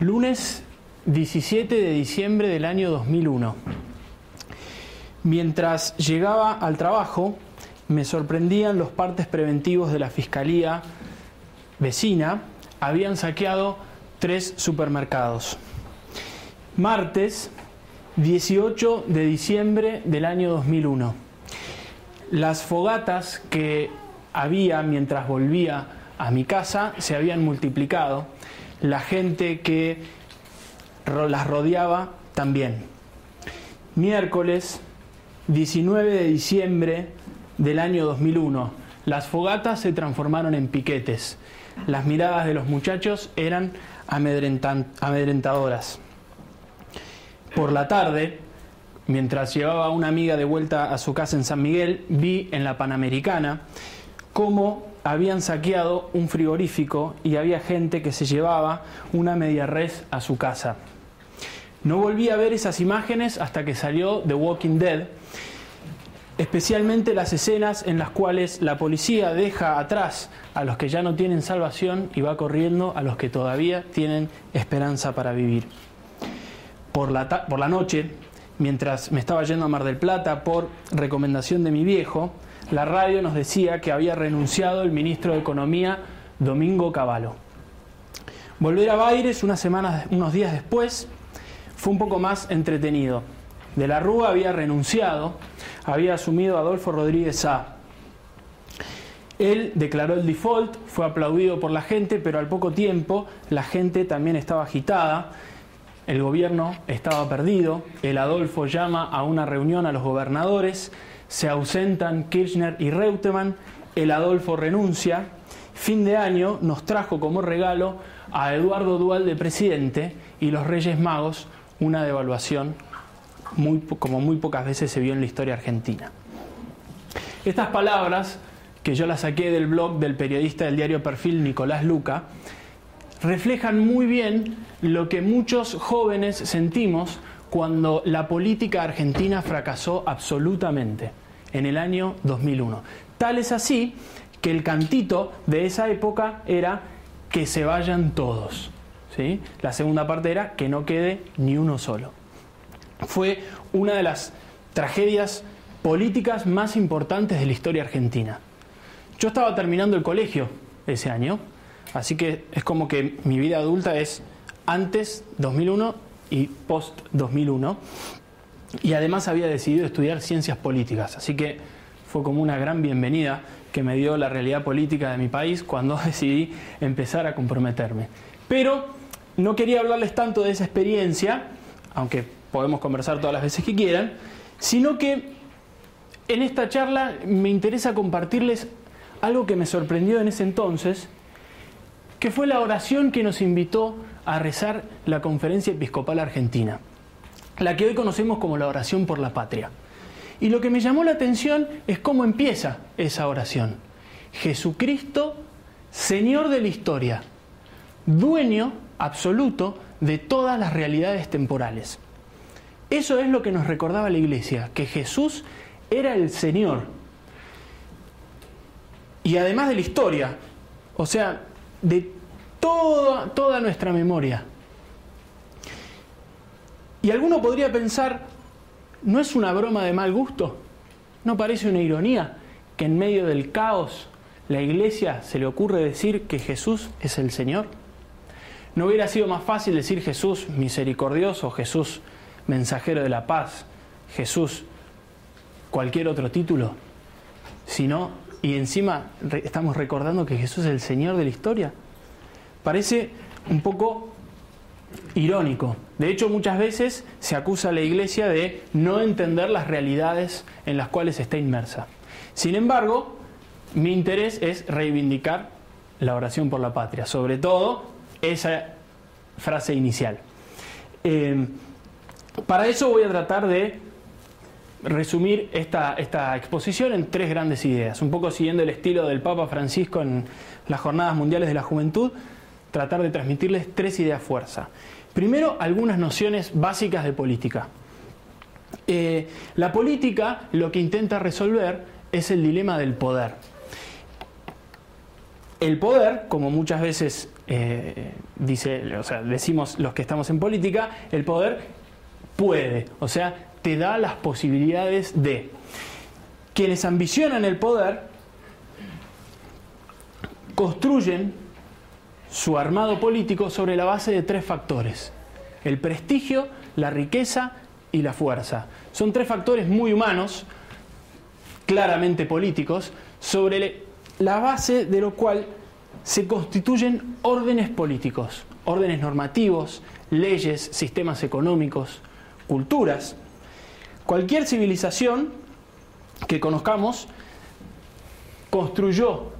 Lunes 17 de diciembre del año 2001. Mientras llegaba al trabajo, me sorprendían los partes preventivos de la Fiscalía vecina. Habían saqueado tres supermercados. Martes 18 de diciembre del año 2001. Las fogatas que había mientras volvía a mi casa se habían multiplicado. La gente que las rodeaba también. Miércoles 19 de diciembre del año 2001. Las fogatas se transformaron en piquetes. Las miradas de los muchachos eran amedrentadoras. Por la tarde, mientras llevaba una amiga de vuelta a su casa en San Miguel, vi en la Panamericana cómo habían saqueado un frigorífico y había gente que se llevaba una media res a su casa. No volví a ver esas imágenes hasta que salió The Walking Dead, especialmente las escenas en las cuales la policía deja atrás a los que ya no tienen salvación y va corriendo a los que todavía tienen esperanza para vivir. Por la, por la noche, mientras me estaba yendo a Mar del Plata por recomendación de mi viejo, la radio nos decía que había renunciado el ministro de Economía Domingo Cavallo. Volver a Baires unas semanas, unos días después fue un poco más entretenido. De la Rúa había renunciado, había asumido Adolfo Rodríguez A. Él declaró el default, fue aplaudido por la gente, pero al poco tiempo la gente también estaba agitada, el gobierno estaba perdido, el Adolfo llama a una reunión a los gobernadores, se ausentan Kirchner y Reutemann, el Adolfo renuncia, fin de año nos trajo como regalo a Eduardo Dual de presidente y los Reyes Magos una devaluación como muy pocas veces se vio en la historia argentina. Estas palabras, que yo las saqué del blog del periodista del diario Perfil Nicolás Luca, reflejan muy bien lo que muchos jóvenes sentimos cuando la política argentina fracasó absolutamente en el año 2001. Tal es así que el cantito de esa época era que se vayan todos. ¿sí? La segunda parte era que no quede ni uno solo. Fue una de las tragedias políticas más importantes de la historia argentina. Yo estaba terminando el colegio ese año, así que es como que mi vida adulta es antes 2001 y post 2001. Y además había decidido estudiar ciencias políticas, así que fue como una gran bienvenida que me dio la realidad política de mi país cuando decidí empezar a comprometerme. Pero no quería hablarles tanto de esa experiencia, aunque podemos conversar todas las veces que quieran, sino que en esta charla me interesa compartirles algo que me sorprendió en ese entonces, que fue la oración que nos invitó a rezar la Conferencia Episcopal Argentina, la que hoy conocemos como la oración por la patria. Y lo que me llamó la atención es cómo empieza esa oración. Jesucristo, Señor de la historia, dueño absoluto de todas las realidades temporales. Eso es lo que nos recordaba la iglesia, que Jesús era el Señor. Y además de la historia, o sea, de toda, toda nuestra memoria. Y alguno podría pensar, ¿no es una broma de mal gusto? ¿No parece una ironía que en medio del caos la iglesia se le ocurre decir que Jesús es el Señor? ¿No hubiera sido más fácil decir Jesús misericordioso, Jesús mensajero de la paz, Jesús cualquier otro título? Sino, y encima estamos recordando que Jesús es el Señor de la historia. Parece un poco irónico. De hecho, muchas veces se acusa a la Iglesia de no entender las realidades en las cuales está inmersa. Sin embargo, mi interés es reivindicar la oración por la patria, sobre todo esa frase inicial. Eh, para eso voy a tratar de resumir esta, esta exposición en tres grandes ideas, un poco siguiendo el estilo del Papa Francisco en las Jornadas Mundiales de la Juventud, tratar de transmitirles tres ideas fuerza. Primero, algunas nociones básicas de política. Eh, la política lo que intenta resolver es el dilema del poder. El poder, como muchas veces eh, dice, o sea, decimos los que estamos en política, el poder puede, o sea, te da las posibilidades de. Quienes ambicionan el poder construyen su armado político sobre la base de tres factores. El prestigio, la riqueza y la fuerza. Son tres factores muy humanos, claramente políticos, sobre la base de lo cual se constituyen órdenes políticos, órdenes normativos, leyes, sistemas económicos, culturas. Cualquier civilización que conozcamos construyó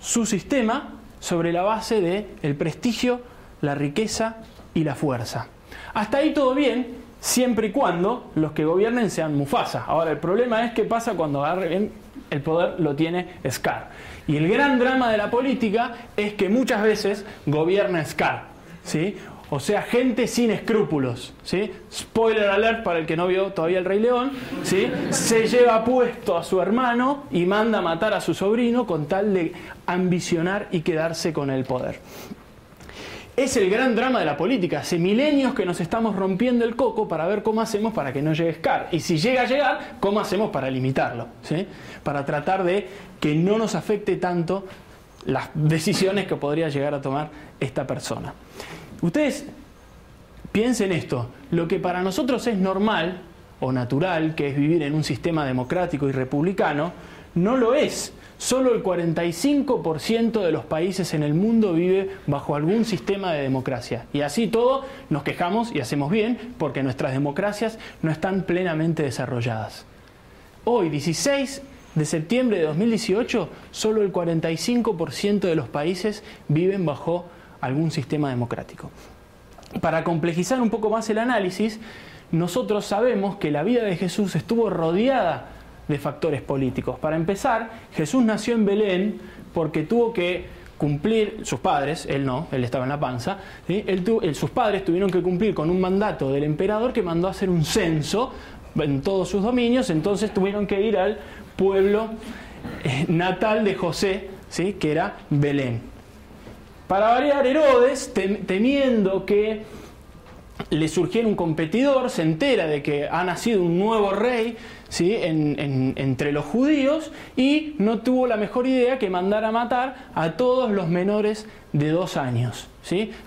su sistema sobre la base de el prestigio, la riqueza y la fuerza. Hasta ahí todo bien, siempre y cuando los que gobiernen sean Mufasa. Ahora, el problema es qué pasa cuando el poder lo tiene Scar. Y el gran drama de la política es que muchas veces gobierna Scar. ¿sí? O sea, gente sin escrúpulos, ¿sí? Spoiler alert para el que no vio todavía el Rey León, ¿sí? Se lleva puesto a su hermano y manda a matar a su sobrino con tal de ambicionar y quedarse con el poder. Es el gran drama de la política. Hace milenios que nos estamos rompiendo el coco para ver cómo hacemos para que no llegue Scar. Y si llega a llegar, cómo hacemos para limitarlo. ¿sí? Para tratar de que no nos afecte tanto las decisiones que podría llegar a tomar esta persona. Ustedes piensen esto, lo que para nosotros es normal o natural, que es vivir en un sistema democrático y republicano, no lo es. Solo el 45% de los países en el mundo vive bajo algún sistema de democracia. Y así todo nos quejamos y hacemos bien porque nuestras democracias no están plenamente desarrolladas. Hoy, 16 de septiembre de 2018, solo el 45% de los países viven bajo algún sistema democrático. Para complejizar un poco más el análisis, nosotros sabemos que la vida de Jesús estuvo rodeada de factores políticos. Para empezar, Jesús nació en Belén porque tuvo que cumplir, sus padres, él no, él estaba en la panza, sus padres tuvieron que cumplir con un mandato del emperador que mandó a hacer un censo en todos sus dominios, entonces tuvieron que ir al pueblo eh, natal de José, ¿sí? que era Belén. Para variar, Herodes, temiendo que le surgiera un competidor, se entera de que ha nacido un nuevo rey ¿sí? entre los judíos y no tuvo la mejor idea que mandar a matar a todos los menores de dos años.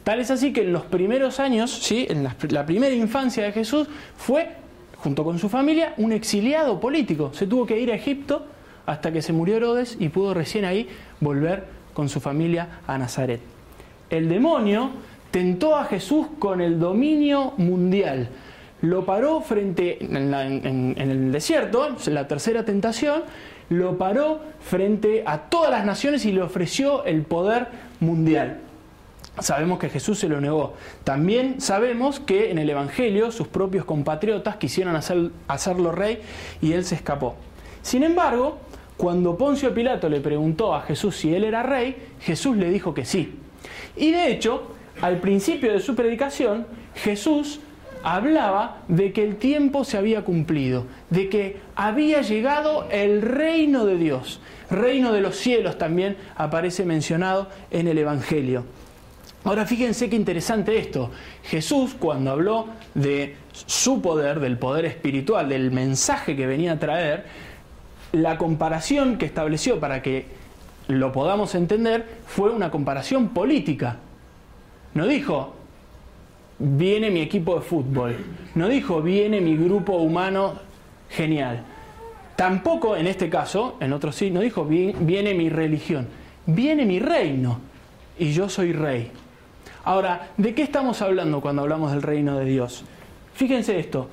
Tal es así que en los primeros años, ¿sí? en la primera infancia de Jesús, fue, junto con su familia, un exiliado político. Se tuvo que ir a Egipto hasta que se murió Herodes y pudo recién ahí volver con su familia a Nazaret. El demonio tentó a Jesús con el dominio mundial. Lo paró frente, en, el desierto, la tercera tentación, lo paró frente a todas las naciones y le ofreció el poder mundial. Sabemos que Jesús se lo negó. También sabemos que en el Evangelio sus propios compatriotas quisieron hacerlo rey y él se escapó. Sin embargo, cuando Poncio Pilato le preguntó a Jesús si él era rey, Jesús le dijo que sí. Y de hecho, al principio de su predicación, Jesús hablaba de que el tiempo se había cumplido, de que había llegado el reino de Dios. Reino de los cielos también aparece mencionado en el Evangelio. Ahora fíjense qué interesante esto. Jesús cuando habló de su poder, del poder espiritual, del mensaje que venía a traer, la comparación que estableció para que lo podamos entender fue una comparación política. No dijo, viene mi equipo de fútbol. No dijo, viene mi grupo humano genial. Tampoco en este caso, en otro sí, no dijo, viene mi religión. Viene mi reino y yo soy rey. Ahora, ¿de qué estamos hablando cuando hablamos del reino de Dios? Fíjense esto,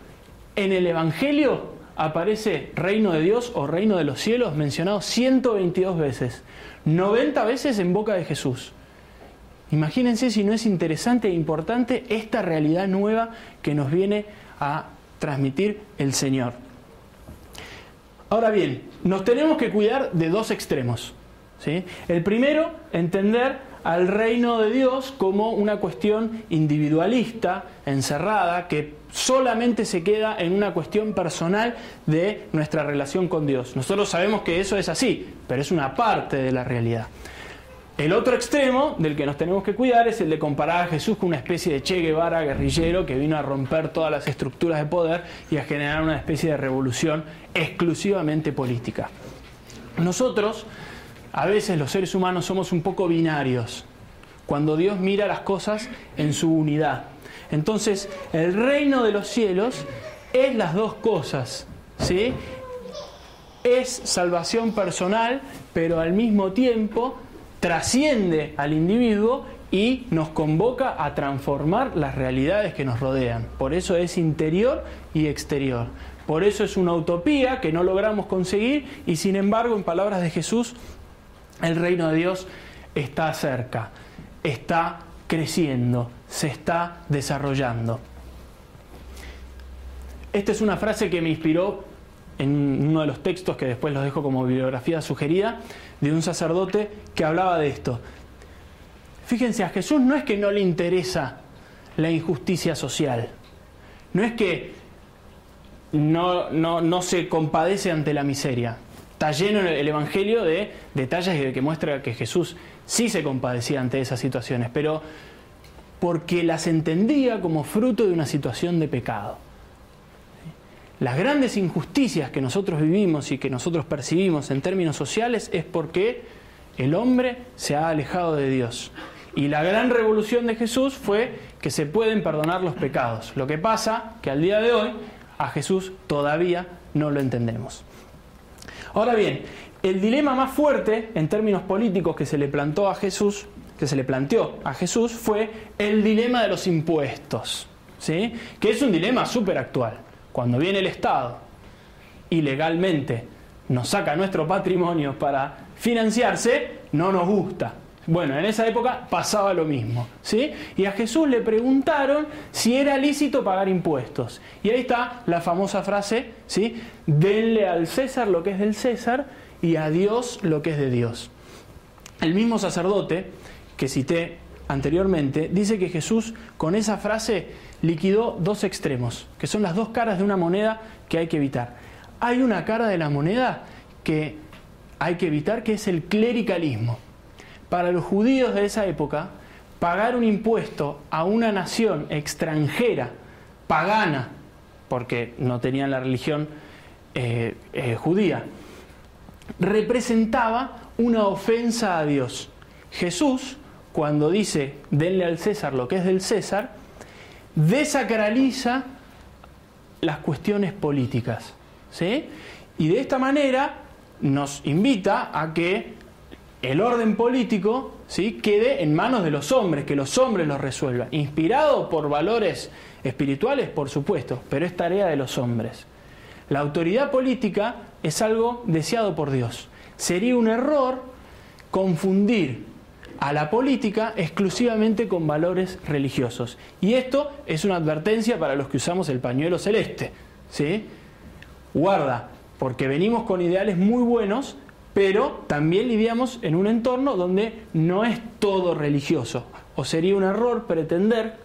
en el Evangelio aparece reino de Dios o reino de los cielos mencionado 122 veces, 90 veces en boca de Jesús. Imagínense si no es interesante e importante esta realidad nueva que nos viene a transmitir el Señor. Ahora bien, nos tenemos que cuidar de dos extremos. ¿sí? El primero, entender al reino de Dios como una cuestión individualista, encerrada, que solamente se queda en una cuestión personal de nuestra relación con Dios. Nosotros sabemos que eso es así, pero es una parte de la realidad. El otro extremo del que nos tenemos que cuidar es el de comparar a Jesús con una especie de Che Guevara guerrillero que vino a romper todas las estructuras de poder y a generar una especie de revolución exclusivamente política. Nosotros, a veces los seres humanos somos un poco binarios, cuando Dios mira las cosas en su unidad. Entonces, el reino de los cielos es las dos cosas, ¿sí? Es salvación personal, pero al mismo tiempo trasciende al individuo y nos convoca a transformar las realidades que nos rodean. Por eso es interior y exterior. Por eso es una utopía que no logramos conseguir y sin embargo, en palabras de Jesús, el reino de Dios está cerca, está creciendo, se está desarrollando. Esta es una frase que me inspiró en uno de los textos que después los dejo como bibliografía sugerida, de un sacerdote que hablaba de esto. Fíjense, a Jesús no es que no le interesa la injusticia social, no es que no, no, se compadece ante la miseria. Está lleno el Evangelio de detalles que muestra que Jesús sí se compadecía ante esas situaciones, pero porque las entendía como fruto de una situación de pecado. Las grandes injusticias que nosotros vivimos y que nosotros percibimos en términos sociales es porque el hombre se ha alejado de Dios. Y la gran revolución de Jesús fue que se pueden perdonar los pecados. Lo que pasa que al día de hoy a Jesús todavía no lo entendemos. Ahora bien, el dilema más fuerte en términos políticos que se le plantó a Jesús, que se le planteó a Jesús, fue el dilema de los impuestos, ¿sí? Que es un dilema súper actual. Cuando viene el Estado ilegalmente nos saca nuestro patrimonio para financiarse, no nos gusta. Bueno, en esa época pasaba lo mismo, ¿sí? Y a Jesús le preguntaron si era lícito pagar impuestos. Y ahí está la famosa frase, ¿sí? Denle al César lo que es del César y a Dios lo que es de Dios. El mismo sacerdote que cité anteriormente dice que Jesús con esa frase liquidó dos extremos, que son las dos caras de una moneda que hay que evitar. Hay una cara de la moneda que hay que evitar, que es el clericalismo. Para los judíos de esa época, pagar un impuesto a una nación extranjera, pagana, porque no tenían la religión eh, eh, judía, representaba una ofensa a Dios. Jesús, cuando dice denle al César lo que es del César, desacraliza las cuestiones políticas. ¿sí? Y de esta manera nos invita a que el orden político ¿sí? quede en manos de los hombres, que los hombres lo resuelvan. Inspirado por valores espirituales, por supuesto, pero es tarea de los hombres. La autoridad política es algo deseado por Dios. Sería un error confundir a la política exclusivamente con valores religiosos. Y esto es una advertencia para los que usamos el pañuelo celeste. ¿sí? Guarda, porque venimos con ideales muy buenos, pero también lidiamos en un entorno donde no es todo religioso. O sería un error pretender,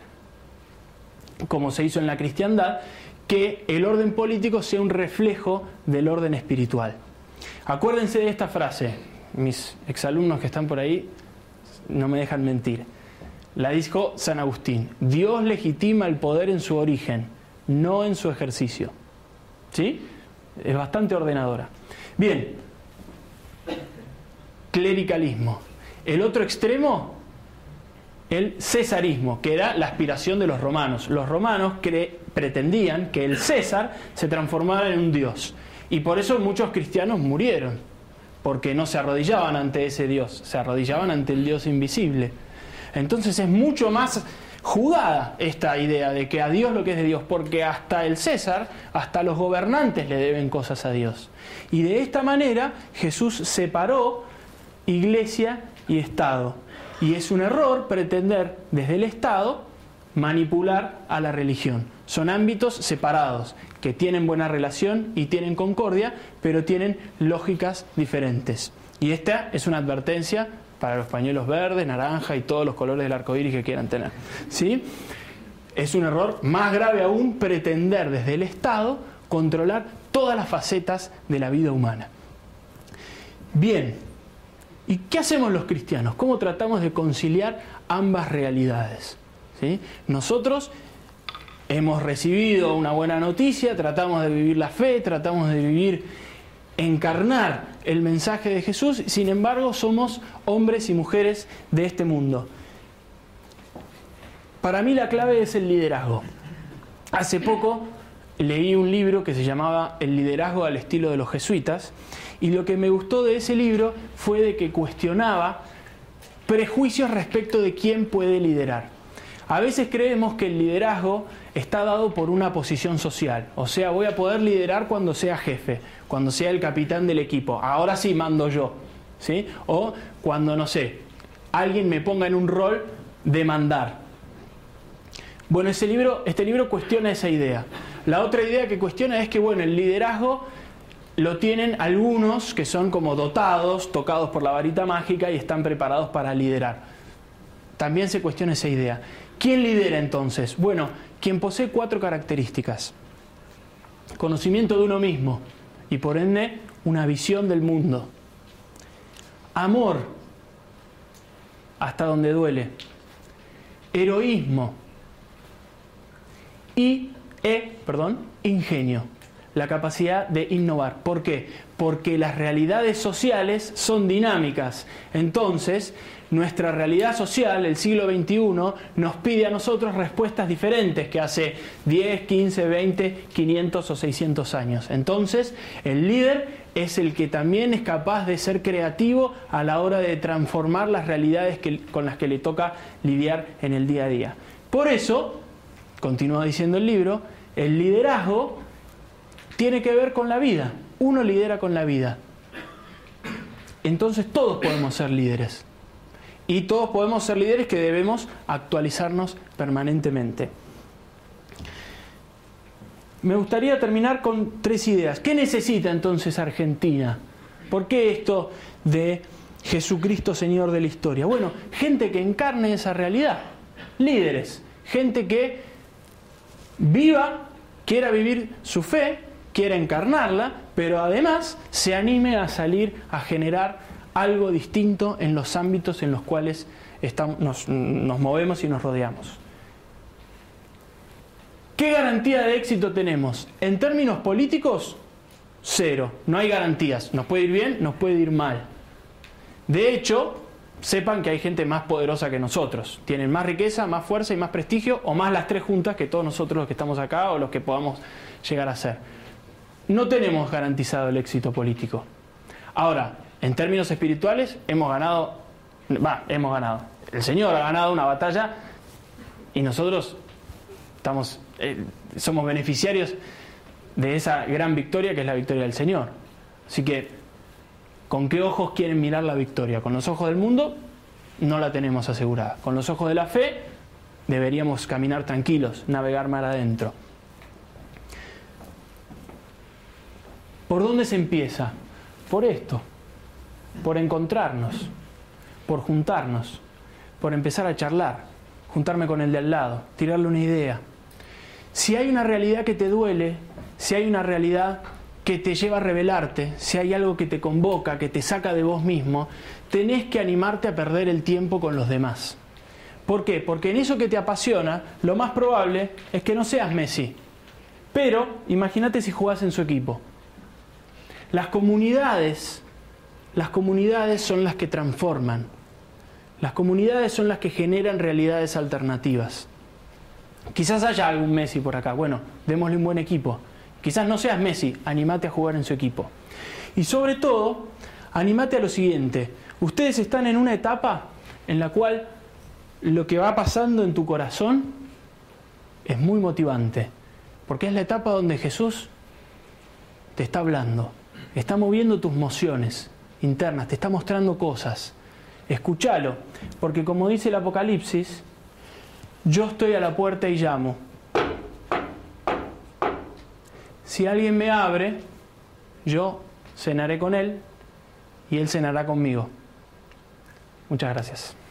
como se hizo en la cristiandad, que el orden político sea un reflejo del orden espiritual. Acuérdense de esta frase, mis exalumnos que están por ahí no me dejan mentir. La dijo San Agustín, Dios legitima el poder en su origen, no en su ejercicio. ¿Sí? Es bastante ordenadora. Bien, clericalismo. El otro extremo, el cesarismo, que era la aspiración de los romanos. Los romanos pretendían que el César se transformara en un dios. Y por eso muchos cristianos murieron porque no se arrodillaban ante ese Dios, se arrodillaban ante el Dios invisible. Entonces es mucho más jugada esta idea de que a Dios lo que es de Dios, porque hasta el César, hasta los gobernantes le deben cosas a Dios. Y de esta manera Jesús separó iglesia y Estado. Y es un error pretender desde el Estado manipular a la religión. Son ámbitos separados que tienen buena relación y tienen concordia, pero tienen lógicas diferentes. Y esta es una advertencia para los pañuelos verdes, naranja y todos los colores del arco iris que quieran tener. ¿Sí? Es un error más grave aún pretender desde el Estado controlar todas las facetas de la vida humana. Bien, ¿Y qué hacemos los cristianos? ¿Cómo tratamos de conciliar ambas realidades? ¿Sí? Nosotros hemos recibido una buena noticia, tratamos de vivir la fe, tratamos de vivir, encarnar el mensaje de Jesús, sin embargo somos hombres y mujeres de este mundo. Para mí la clave es el liderazgo. Hace poco leí un libro que se llamaba El liderazgo al estilo de los jesuitas y lo que me gustó de ese libro fue de que cuestionaba prejuicios respecto de quién puede liderar. A veces creemos que el liderazgo está dado por una posición social, o sea, voy a poder liderar cuando sea jefe, cuando sea el capitán del equipo, ahora sí mando yo, ¿sí? O cuando, no sé, alguien me ponga en un rol de mandar. Bueno, ese libro, este libro cuestiona esa idea. La otra idea que cuestiona es que, bueno, el liderazgo lo tienen algunos que son como dotados, tocados por la varita mágica y están preparados para liderar. También se cuestiona esa idea. ¿Quién lidera entonces? Bueno, quien posee cuatro características. Conocimiento de uno mismo y por ende una visión del mundo. Amor hasta donde duele. Heroísmo y e, perdón, ingenio, la capacidad de innovar. ¿Por qué? Porque las realidades sociales son dinámicas. Entonces, nuestra realidad social, el siglo XXI, nos pide a nosotros respuestas diferentes que hace 10, 15, 20, 500 o 600 años. Entonces, el líder es el que también es capaz de ser creativo a la hora de transformar las realidades con las que le toca lidiar en el día a día. Por eso, continúa diciendo el libro, el liderazgo tiene que ver con la vida. Uno lidera con la vida. Entonces todos podemos ser líderes. Y todos podemos ser líderes que debemos actualizarnos permanentemente. Me gustaría terminar con tres ideas. ¿Qué necesita entonces Argentina? ¿Por qué esto de Jesucristo Señor de la historia? Bueno, gente que encarne esa realidad. Líderes. Gente que viva, quiera vivir su fe, quiera encarnarla, pero además se anime a salir a generar algo distinto en los ámbitos en los cuales estamos, nos, nos movemos y nos rodeamos. ¿Qué garantía de éxito tenemos? En términos políticos, cero. No hay garantías. Nos puede ir bien, nos puede ir mal. De hecho, sepan que hay gente más poderosa que nosotros. Tienen más riqueza, más fuerza y más prestigio, o más las tres juntas que todos nosotros los que estamos acá o los que podamos llegar a ser. No tenemos garantizado el éxito político. Ahora, en términos espirituales, hemos ganado, va, hemos ganado. El Señor ha ganado una batalla y nosotros estamos, eh, somos beneficiarios de esa gran victoria que es la victoria del Señor. Así que ¿Con qué ojos quieren mirar la victoria? ¿Con los ojos del mundo? No la tenemos asegurada. Con los ojos de la fe deberíamos caminar tranquilos, navegar mar adentro. ¿Por dónde se empieza? Por esto, por encontrarnos, por juntarnos, por empezar a charlar, juntarme con el de al lado, tirarle una idea. Si hay una realidad que te duele, si hay una realidad que te lleva a revelarte, si hay algo que te convoca, que te saca de vos mismo, tenés que animarte a perder el tiempo con los demás. ¿Por qué? Porque en eso que te apasiona, lo más probable es que no seas Messi. Pero imagínate si jugás en su equipo. Las comunidades, las comunidades son las que transforman. Las comunidades son las que generan realidades alternativas. Quizás haya algún Messi por acá. Bueno, démosle un buen equipo Quizás no seas Messi, animate a jugar en su equipo. Y sobre todo, animate a lo siguiente. Ustedes están en una etapa en la cual lo que va pasando en tu corazón es muy motivante, porque es la etapa donde Jesús te está hablando, está moviendo tus emociones internas, te está mostrando cosas. Escúchalo, porque como dice el Apocalipsis, yo estoy a la puerta y llamo. Si alguien me abre, yo cenaré con él y él cenará conmigo. Muchas gracias.